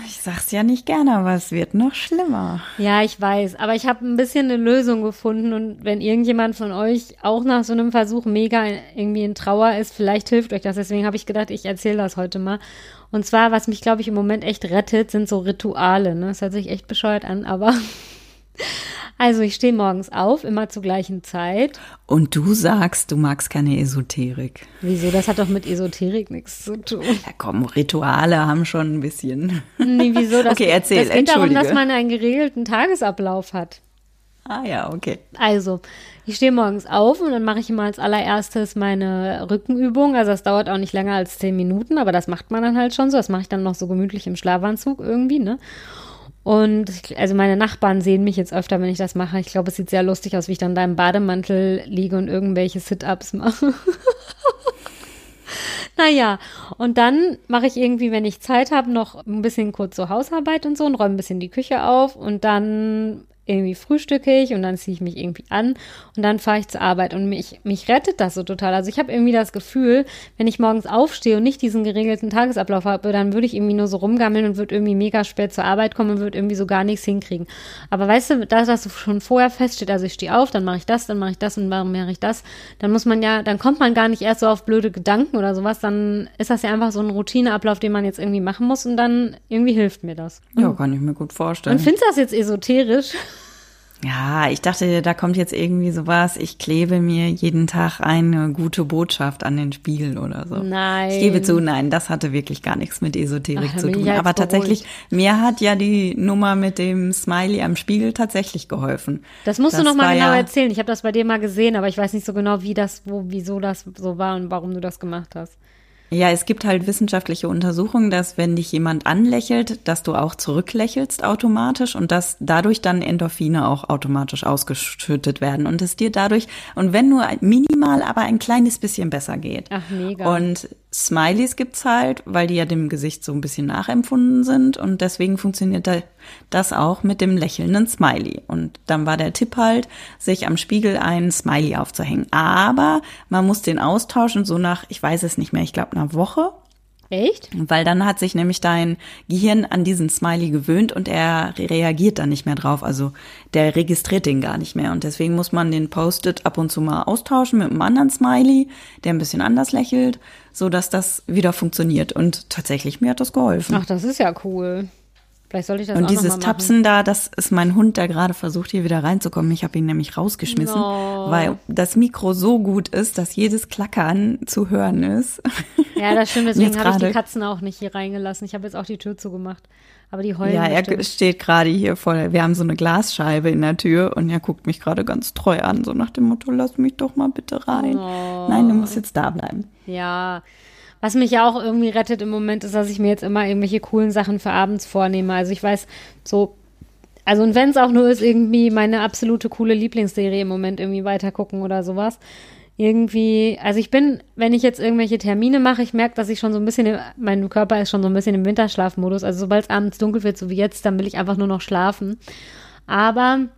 Ich sag's ja nicht gerne, aber es wird noch schlimmer. Ja, ich weiß, aber ich habe ein bisschen eine Lösung gefunden und wenn irgendjemand von euch auch nach so einem Versuch mega irgendwie in Trauer ist, vielleicht hilft euch das. Deswegen habe ich gedacht, ich erzähle das heute mal. Und zwar, was mich, glaube ich, im Moment echt rettet, sind so Rituale. Ne? Das hört sich echt bescheuert an, aber also ich stehe morgens auf, immer zur gleichen Zeit. Und du sagst, du magst keine Esoterik. Wieso? Das hat doch mit Esoterik nichts zu tun. Ja komm, Rituale haben schon ein bisschen. Nee, wieso? Das, Okay, erzähl, Das geht darum, dass man einen geregelten Tagesablauf hat. Ah ja, okay. Also, ich stehe morgens auf und dann mache ich immer als allererstes meine Rückenübung. Also das dauert auch nicht länger als zehn Minuten, aber das macht man dann halt schon so. Das mache ich dann noch so gemütlich im Schlafanzug irgendwie, ne? Und also meine Nachbarn sehen mich jetzt öfter, wenn ich das mache. Ich glaube, es sieht sehr lustig aus, wie ich dann da im Bademantel liege und irgendwelche Sit-Ups mache. <laughs> Naja, und dann mache ich irgendwie, wenn ich Zeit habe, noch ein bisschen kurz so Hausarbeit und so und räume ein bisschen die Küche auf und dann irgendwie frühstücke ich und dann ziehe ich mich irgendwie an und dann fahre ich zur Arbeit und mich, mich rettet das so total. Also ich habe irgendwie das Gefühl, wenn ich morgens aufstehe und nicht diesen geregelten Tagesablauf habe, dann würde ich irgendwie nur so rumgammeln und würde irgendwie mega spät zur Arbeit kommen und würde irgendwie so gar nichts hinkriegen. Aber weißt du, das, was schon vorher feststeht, also ich stehe auf, dann mache ich das, dann mache ich das und dann mache ich das, dann muss man ja, dann kommt man gar nicht erst so auf blöde Gedanken oder sowas, dann ist das ja einfach so ein Routineablauf, den man jetzt irgendwie machen muss und dann irgendwie hilft mir das. Ja, kann ich mir gut vorstellen. Und findest du das jetzt esoterisch? Ja, ich dachte, da kommt jetzt irgendwie sowas, ich klebe mir jeden Tag eine gute Botschaft an den Spiegel oder so. Nein. Ich gebe zu, nein, das hatte wirklich gar nichts mit Esoterik Ach, zu tun. jetzt Aber tatsächlich, mir hat ja die Nummer mit dem Smiley am Spiegel tatsächlich geholfen. Das musst du Das noch mal war genau ja- erzählen. Ich habe das bei dir mal gesehen, aber ich weiß nicht so genau, wie das, wo, wieso das so war und warum du das gemacht hast. Ja, es gibt halt wissenschaftliche Untersuchungen, dass wenn dich jemand anlächelt, dass du auch zurücklächelst automatisch und dass dadurch dann Endorphine auch automatisch ausgeschüttet werden und es dir dadurch, und wenn nur minimal, aber ein kleines bisschen besser geht. Ach, mega. Und Smileys gibt's halt, weil die ja dem Gesicht so ein bisschen nachempfunden sind und deswegen funktioniert da- das auch mit dem lächelnden Smiley. Und dann war der Tipp halt, sich am Spiegel einen Smiley aufzuhängen. Aber man muss den austauschen, so nach, ich weiß es nicht mehr, ich glaube einer Woche. Echt? Weil dann hat sich nämlich dein Gehirn an diesen Smiley gewöhnt und er re- reagiert dann nicht mehr drauf. Also der registriert den gar nicht mehr. Und deswegen muss man den Post-it ab und zu mal austauschen mit einem anderen Smiley, der ein bisschen anders lächelt, so dass das wieder funktioniert. Und tatsächlich, mir hat das geholfen. Ach, das ist ja cool. Vielleicht sollte ich das und dieses. Tapsen da, das ist mein Hund, der gerade versucht, hier wieder reinzukommen. Ich habe ihn nämlich rausgeschmissen, No. weil das Mikro so gut ist, dass jedes Klackern zu hören ist. Ja, das stimmt. <laughs> Deswegen habe ich die Katzen auch nicht hier reingelassen. Ich habe jetzt auch die Tür zugemacht. Aber die heulen Ja, er bestimmt. steht gerade hier vor der, wir haben so eine Glasscheibe in der Tür und er guckt mich gerade ganz treu an, so nach dem Motto, lass mich doch mal bitte rein. Oh. Nein, du musst jetzt da bleiben. Ja. Was mich ja auch irgendwie rettet im Moment, ist, dass ich mir jetzt immer irgendwelche coolen Sachen für abends vornehme. Also ich weiß, so, also und wenn es auch nur ist, irgendwie meine absolute coole Lieblingsserie im Moment irgendwie weitergucken oder sowas. Irgendwie, also ich bin, wenn ich jetzt irgendwelche Termine mache, ich merke, dass ich schon so ein bisschen, mein Körper ist schon so ein bisschen im Winterschlafmodus. Also sobald es abends dunkel wird, so wie jetzt, dann will ich einfach nur noch schlafen. Aber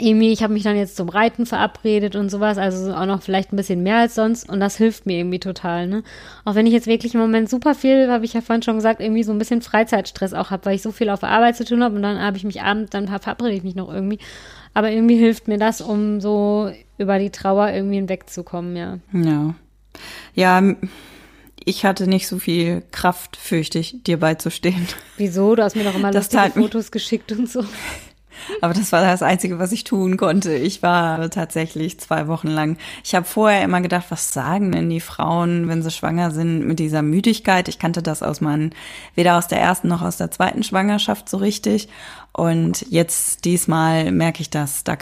irgendwie, ich habe mich dann jetzt zum Reiten verabredet und sowas, also auch noch vielleicht ein bisschen mehr als sonst und das hilft mir irgendwie total, ne? Auch wenn ich jetzt wirklich im Moment super viel, habe ich ja vorhin schon gesagt, irgendwie so ein bisschen Freizeitstress auch habe, weil ich so viel auf der Arbeit zu tun habe und dann habe ich mich abends, dann verabrede ich mich noch irgendwie. Aber irgendwie hilft mir das, um so über die Trauer irgendwie hinwegzukommen, ja. Ja. Ja, ich hatte nicht so viel Kraft, fürchte ich, dir beizustehen. Wieso? Du hast mir doch immer das lustige Fotos geschickt und so. Aber das war das Einzige, was ich tun konnte. Ich war tatsächlich zwei Wochen lang. Ich habe vorher immer gedacht, was sagen denn die Frauen, wenn sie schwanger sind, mit dieser Müdigkeit? Ich kannte das aus meinen, weder aus der ersten noch aus der zweiten Schwangerschaft so richtig. Und jetzt diesmal merke ich das. Da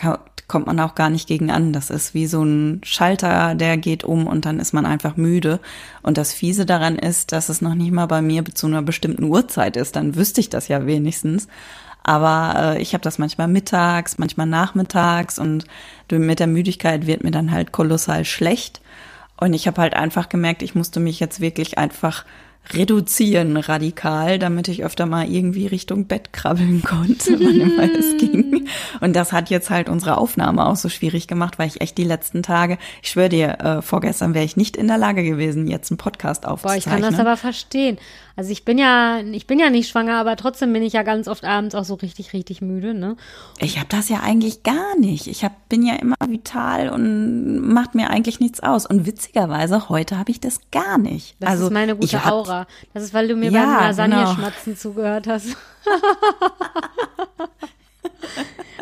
kommt man auch gar nicht gegen an. Das ist wie so ein Schalter, der geht um und dann ist man einfach müde. Und das Fiese daran ist, dass es noch nicht mal bei mir zu einer bestimmten Uhrzeit ist. Dann wüsste ich das ja wenigstens. Aber äh, ich habe das manchmal mittags, manchmal nachmittags und mit der Müdigkeit wird mir dann halt kolossal schlecht. Und ich habe halt einfach gemerkt, ich musste mich jetzt wirklich einfach reduzieren radikal, damit ich öfter mal irgendwie Richtung Bett krabbeln <laughs> konnte, wann immer es <laughs> ging. Und das hat jetzt halt unsere Aufnahme auch so schwierig gemacht, weil ich echt die letzten Tage, ich schwöre dir, äh, vorgestern wäre ich nicht in der Lage gewesen, jetzt einen Podcast aufzuzeichnen. Boah, ich kann das aber verstehen. Also ich bin ja, ich bin ja nicht schwanger, aber trotzdem bin ich ja ganz oft abends auch so richtig, richtig müde, ne? Ich habe das ja eigentlich gar nicht. Ich hab, bin ja immer vital und macht mir eigentlich nichts aus. Und witzigerweise, heute habe ich das gar nicht. Das also, ist meine gute Aura. Das ist, weil du mir ja, beim Lasagne-Schmatzen genau. zugehört hast. <laughs>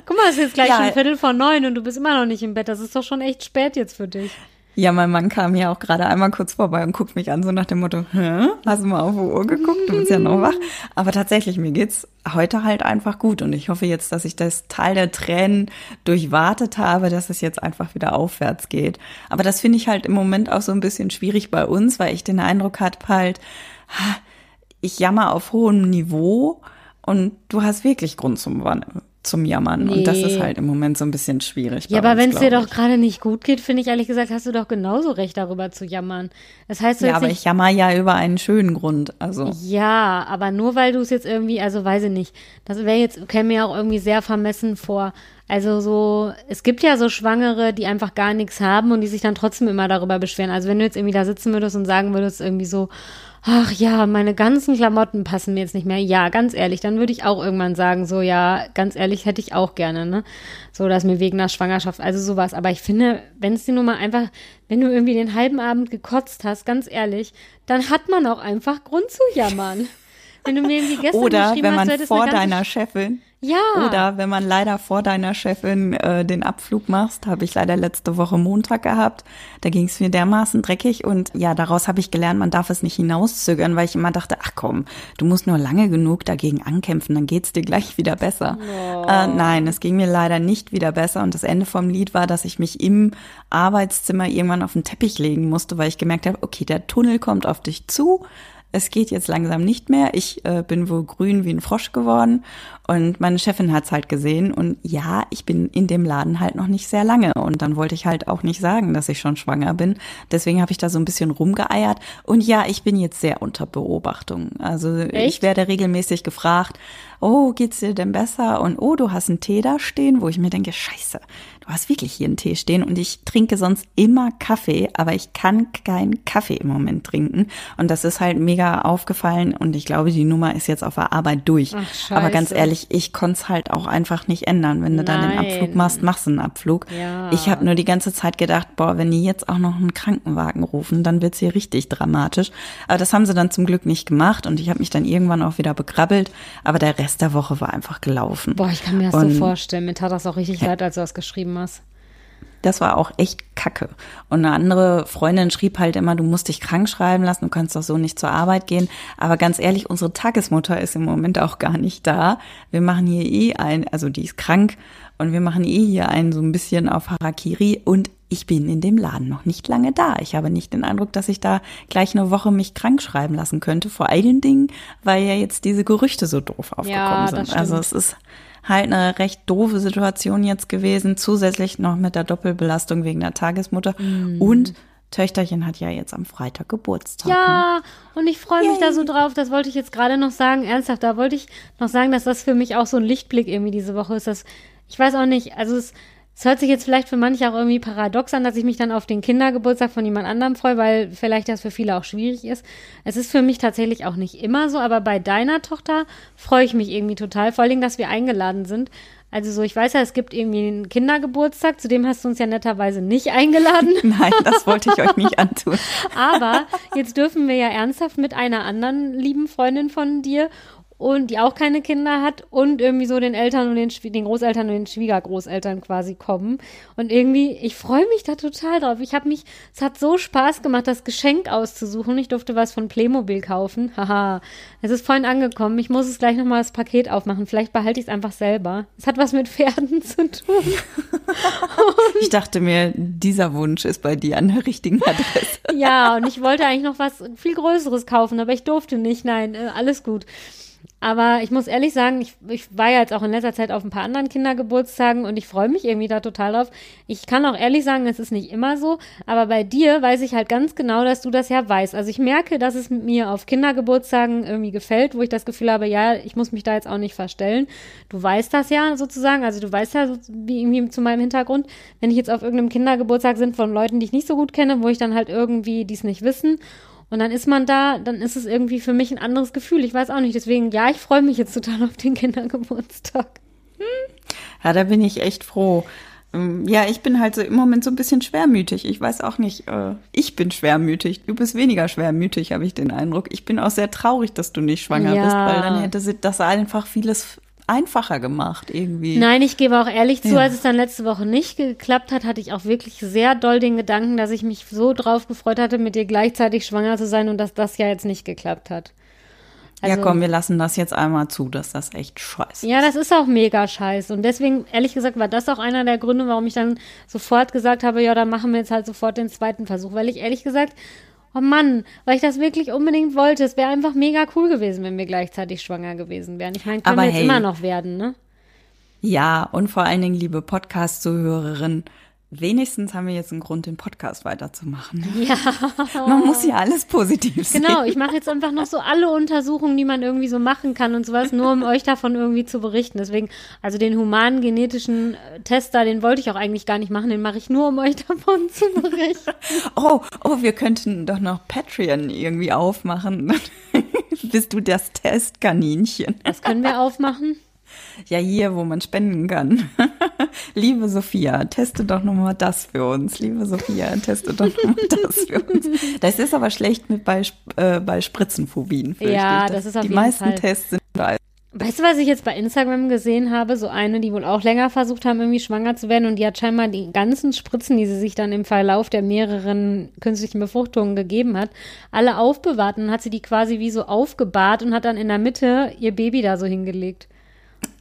Guck mal, es ist jetzt gleich ja. schon Viertel vor neun und du bist immer noch nicht im Bett. Das ist doch schon echt spät jetzt für dich. Ja, mein Mann kam ja auch gerade einmal kurz vorbei und guckt mich an, so nach dem Motto, Hä? hast du mal auf die Uhr geguckt, du bist ja noch wach. Aber tatsächlich, mir geht's heute halt einfach gut und ich hoffe jetzt, dass ich das Teil der Tränen durchwartet habe, dass es jetzt einfach wieder aufwärts geht. Aber das finde ich halt im Moment auch so ein bisschen schwierig bei uns, weil ich den Eindruck hatte halt, ich jammer auf hohem Niveau und du hast wirklich Grund zum zum Jammern. Nee. Und das ist halt im Moment so ein bisschen schwierig. Ja, aber wenn es dir doch gerade nicht gut geht, finde ich ehrlich gesagt, hast du doch genauso recht, darüber zu jammern. Das heißt, ja, aber ich jammer ja über einen schönen Grund. Also. Ja, aber nur weil du es jetzt irgendwie, also weiß ich nicht, das wäre jetzt, käme mir auch irgendwie sehr vermessen vor. Also so, es gibt ja so Schwangere, die einfach gar nichts haben und die sich dann trotzdem immer darüber beschweren. Also wenn du jetzt irgendwie da sitzen würdest und sagen würdest irgendwie so, ach ja, meine ganzen Klamotten passen mir jetzt nicht mehr. Ja, ganz ehrlich, dann würde ich auch irgendwann sagen, so ja, ganz ehrlich, hätte ich auch gerne, ne? So, dass mir wegen der Schwangerschaft, also sowas. Aber ich finde, wenn es dir nur mal einfach, wenn du irgendwie den halben Abend gekotzt hast, ganz ehrlich, dann hat man auch einfach Grund zu jammern. <laughs> Wenn du mir irgendwie gestern Oder wenn man hast, vor deiner Chefin ja. Oder wenn man leider vor deiner Chefin äh, den Abflug machst, habe ich leider letzte Woche Montag gehabt. Da ging es mir dermaßen dreckig und ja, daraus habe ich gelernt, man darf es nicht hinauszögern, weil ich immer dachte, ach komm, du musst nur lange genug dagegen ankämpfen, dann geht's dir gleich wieder besser. Oh. Äh, nein, es ging mir leider nicht wieder besser und das Ende vom Lied war, dass ich mich im Arbeitszimmer irgendwann auf den Teppich legen musste, weil ich gemerkt habe, okay, der Tunnel kommt auf dich zu es geht jetzt langsam nicht mehr. Ich äh, bin wohl grün wie ein Frosch geworden und meine Chefin hat's halt gesehen und ja, ich bin in dem Laden halt noch nicht sehr lange und dann wollte ich halt auch nicht sagen, dass ich schon schwanger bin. Deswegen habe ich da so ein bisschen rumgeeiert und ja, ich bin jetzt sehr unter Beobachtung. Also Echt? ich werde regelmäßig gefragt, oh, geht's dir denn besser? Und oh, du hast einen Tee da stehen, wo ich mir denke, scheiße, du hast wirklich hier einen Tee stehen und ich trinke sonst immer Kaffee, aber ich kann keinen Kaffee im Moment trinken. Und das ist halt mega aufgefallen und ich glaube, die Nummer ist jetzt auf der Arbeit durch. Ach, aber ganz ehrlich, ich konnte es halt auch einfach nicht ändern. Wenn du Nein. dann den Abflug machst, machst du einen Abflug. Ja. Ich habe nur die ganze Zeit gedacht, boah, wenn die jetzt auch noch einen Krankenwagen rufen, dann wird's hier richtig dramatisch. Aber das haben sie dann zum Glück nicht gemacht und ich habe mich dann irgendwann auch wieder bekrabbelt. Aber der Rest der Woche war einfach gelaufen. Boah, ich kann mir das und, so vorstellen. Mir tat das auch richtig leid, als du das geschrieben hast. Das war auch echt kacke. Und eine andere Freundin schrieb halt immer, du musst dich krank schreiben lassen, du kannst doch so nicht zur Arbeit gehen. Aber ganz ehrlich, unsere Tagesmutter ist im Moment auch gar nicht da. Wir machen hier eh ein, also die ist krank und wir machen eh hier einen so ein bisschen auf Harakiri und ich bin in dem Laden noch nicht lange da. Ich habe nicht den Eindruck, dass ich da gleich eine Woche mich krank schreiben lassen könnte. Vor allen Dingen, weil ja jetzt diese Gerüchte so doof aufgekommen Ja, sind. stimmt. Also es ist halt eine recht doofe Situation jetzt gewesen. Zusätzlich noch mit der Doppelbelastung wegen der Tagesmutter. Mhm. Und Töchterchen hat ja jetzt am Freitag Geburtstag. ne? Ja, und ich freue mich da so drauf. Das wollte ich jetzt gerade noch sagen. Ernsthaft, da wollte ich noch sagen, dass das für mich auch so ein Lichtblick irgendwie diese Woche ist. Dass, ich weiß auch nicht, also es, es hört sich jetzt vielleicht für manche auch irgendwie paradox an, dass ich mich dann auf den Kindergeburtstag von jemand anderem freue, weil vielleicht das für viele auch schwierig ist. Es ist für mich tatsächlich auch nicht immer so, aber bei deiner Tochter freue ich mich irgendwie total. Vor allen Dingen, dass wir eingeladen sind. Also so, ich weiß ja, es gibt irgendwie einen Kindergeburtstag, zu dem hast du uns ja netterweise nicht eingeladen. <laughs> Nein, das wollte ich euch nicht antun. <laughs> Aber jetzt dürfen wir ja ernsthaft mit einer anderen lieben Freundin von dir und die auch keine Kinder hat und irgendwie so den Eltern und den, Schwie- den Großeltern und den Schwiegergroßeltern quasi kommen. Und irgendwie, ich freue mich da total drauf. Ich habe mich, es hat so Spaß gemacht, das Geschenk auszusuchen. Ich durfte was von Playmobil kaufen. <laughs> Haha. Es ist vorhin angekommen. Ich muss es gleich nochmal das Paket aufmachen. Vielleicht behalte ich es einfach selber. Es hat was mit Pferden zu tun. <laughs> Ich dachte mir, dieser Wunsch ist bei dir an der richtigen Adresse. Ja, und ich wollte eigentlich noch was viel Größeres kaufen, aber ich durfte nicht. Nein, äh, alles gut. Aber ich muss ehrlich sagen, ich, ich war ja jetzt auch in letzter Zeit auf ein paar anderen Kindergeburtstagen und ich freue mich irgendwie da total drauf. Ich kann auch ehrlich sagen, es ist nicht immer so, aber bei dir weiß ich halt ganz genau, dass du das ja weißt. Also ich merke, dass es mir auf Kindergeburtstagen irgendwie gefällt, wo ich das Gefühl habe, ja, ich muss mich da jetzt auch nicht verstellen. Du weißt das ja sozusagen, also du weißt ja so, wie irgendwie zu meinem Hintergrund, wenn ich jetzt auf irgendeinem Kindergeburtstag sind von Leuten, die ich nicht so gut kenne, wo ich dann halt irgendwie dies nicht wissen und dann ist man da, dann ist es irgendwie für mich ein anderes Gefühl. Ich weiß auch nicht. Deswegen, ja, ich freue mich jetzt total auf den Kindergeburtstag. Ja, da bin ich echt froh. Ähm, Ja, ich bin halt so im Moment so ein bisschen schwermütig. Ich weiß auch nicht, äh, ich bin schwermütig. Du bist weniger schwermütig, habe ich den Eindruck. Ich bin auch sehr traurig, dass du nicht schwanger Ja. bist, weil dann hätte sie das einfach vieles einfacher gemacht irgendwie. Nein, ich gebe auch ehrlich zu, Ja. als es dann letzte Woche nicht geklappt hat, hatte ich auch wirklich sehr doll den Gedanken, dass ich mich so drauf gefreut hatte, mit dir gleichzeitig schwanger zu sein und dass das ja jetzt nicht geklappt hat. ja, komm, wir lassen das jetzt einmal zu, dass das echt scheiße Also Ja, das ist auch mega scheiße. Und deswegen, ehrlich gesagt, war das auch einer der Gründe, warum ich dann sofort gesagt habe, ja, dann machen wir jetzt halt sofort den zweiten Versuch. Weil ich ehrlich gesagt, oh Mann, weil ich das wirklich unbedingt wollte. Es wäre einfach mega cool gewesen, wenn wir gleichzeitig schwanger gewesen wären. Ich meine, können Aber wir jetzt hey. immer noch werden, ne? Ja, und vor allen Dingen, liebe Podcast-Zuhörerin, wenigstens haben wir jetzt einen Grund, den Podcast weiterzumachen. Ja. <laughs> Man muss ja alles positiv sehen. Genau, ich mache jetzt einfach noch so alle Untersuchungen, die man irgendwie so machen kann und sowas, nur um euch davon irgendwie zu berichten. Deswegen, also den humanen genetischen äh, Test da, den wollte ich auch eigentlich gar nicht machen, den mache ich nur, um euch <laughs> davon zu berichten. Oh, oh, wir könnten doch noch Patreon irgendwie aufmachen. <laughs> Bist du das Testkaninchen? Das können wir aufmachen. Ja, hier, wo man spenden kann. Liebe Sophia, teste doch noch mal das für uns. Liebe Sophia, teste doch noch mal das für uns. Das ist aber schlecht mit bei, äh, bei Spritzenphobien. Ja, ich. das ist auf Die jeden meisten Fall. Tests sind da. Weißt du, was ich jetzt bei Instagram gesehen habe? So eine, die wohl auch länger versucht haben, irgendwie schwanger zu werden und die hat scheinbar die ganzen Spritzen, die sie sich dann im Verlauf der mehreren künstlichen Befruchtungen gegeben hat, alle aufbewahrt und hat sie die quasi wie so aufgebahrt und hat dann in der Mitte ihr Baby da so hingelegt.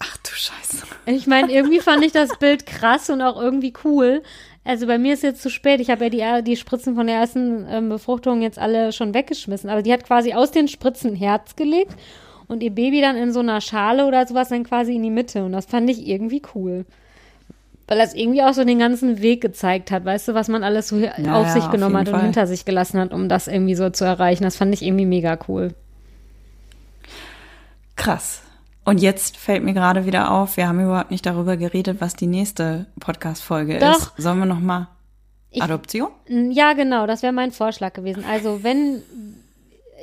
Ach du Scheiße. Ich meine, irgendwie fand ich das Bild krass und auch irgendwie cool. Also bei mir ist jetzt zu spät. Ich habe ja die, die Spritzen von der ersten ähm, Befruchtung jetzt alle schon weggeschmissen. Aber die hat quasi aus den Spritzen ein Herz gelegt und ihr Baby dann in so einer Schale oder sowas dann quasi in die Mitte. Und das fand ich irgendwie cool. Weil das irgendwie auch so den ganzen Weg gezeigt hat, weißt du, was man alles so Ja, auf sich auf genommen hat jeden und Fall. hinter sich gelassen hat, um das irgendwie so zu erreichen. Das fand ich irgendwie mega cool. Krass. Und jetzt fällt mir gerade wieder auf, wir haben überhaupt nicht darüber geredet, was die nächste Podcast-Folge ist. Sollen wir noch mal Ich- Adoption? Ja, genau, das wäre mein Vorschlag gewesen. Also, wenn,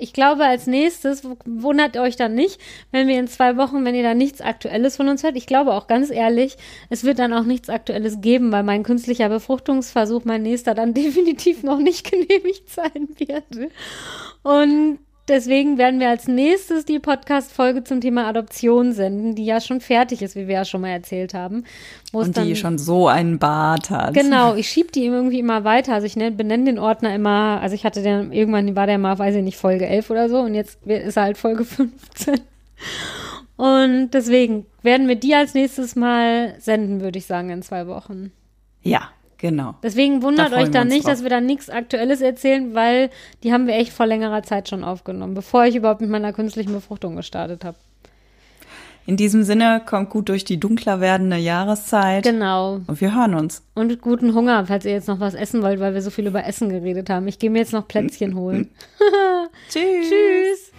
ich glaube, als nächstes, wundert euch dann nicht, wenn wir in zwei Wochen, wenn ihr da nichts Aktuelles von uns hört. Ich glaube auch ganz ehrlich, es wird dann auch nichts Aktuelles geben, weil mein künstlicher Befruchtungsversuch, mein nächster, dann <laughs> definitiv noch nicht genehmigt sein wird. Und deswegen werden wir als nächstes die Podcast-Folge zum Thema Adoption senden, die ja schon fertig ist, wie wir ja schon mal erzählt haben. Und die dann- schon so einen Bart hat. Genau, ich schieb die irgendwie immer weiter. Also ich nenn- benenne den Ordner immer, also ich hatte den, irgendwann war der mal, weiß ich nicht, Folge 11 oder so und jetzt ist er halt Folge 15. Und deswegen werden wir die als nächstes mal senden, würde ich sagen, in zwei Wochen. Ja, Genau. Deswegen wundert Da euch dann nicht, drauf. dass wir da nichts Aktuelles erzählen, weil die haben wir echt vor längerer Zeit schon aufgenommen, bevor ich überhaupt mit meiner künstlichen Befruchtung gestartet habe. In diesem Sinne, kommt gut durch die dunkler werdende Jahreszeit. Genau. Und wir hören uns. Und guten Hunger, falls ihr jetzt noch was essen wollt, weil wir so viel über Essen geredet haben. Ich gehe mir jetzt noch Plätzchen holen. <laughs> Tschüss. Tschüss.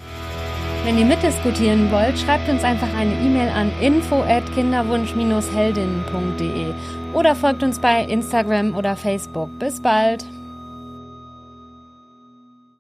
Wenn ihr mitdiskutieren wollt, schreibt uns einfach eine E-Mail an info@kinderwunsch-heldinnen.de oder folgt uns bei Instagram oder Facebook. Bis bald.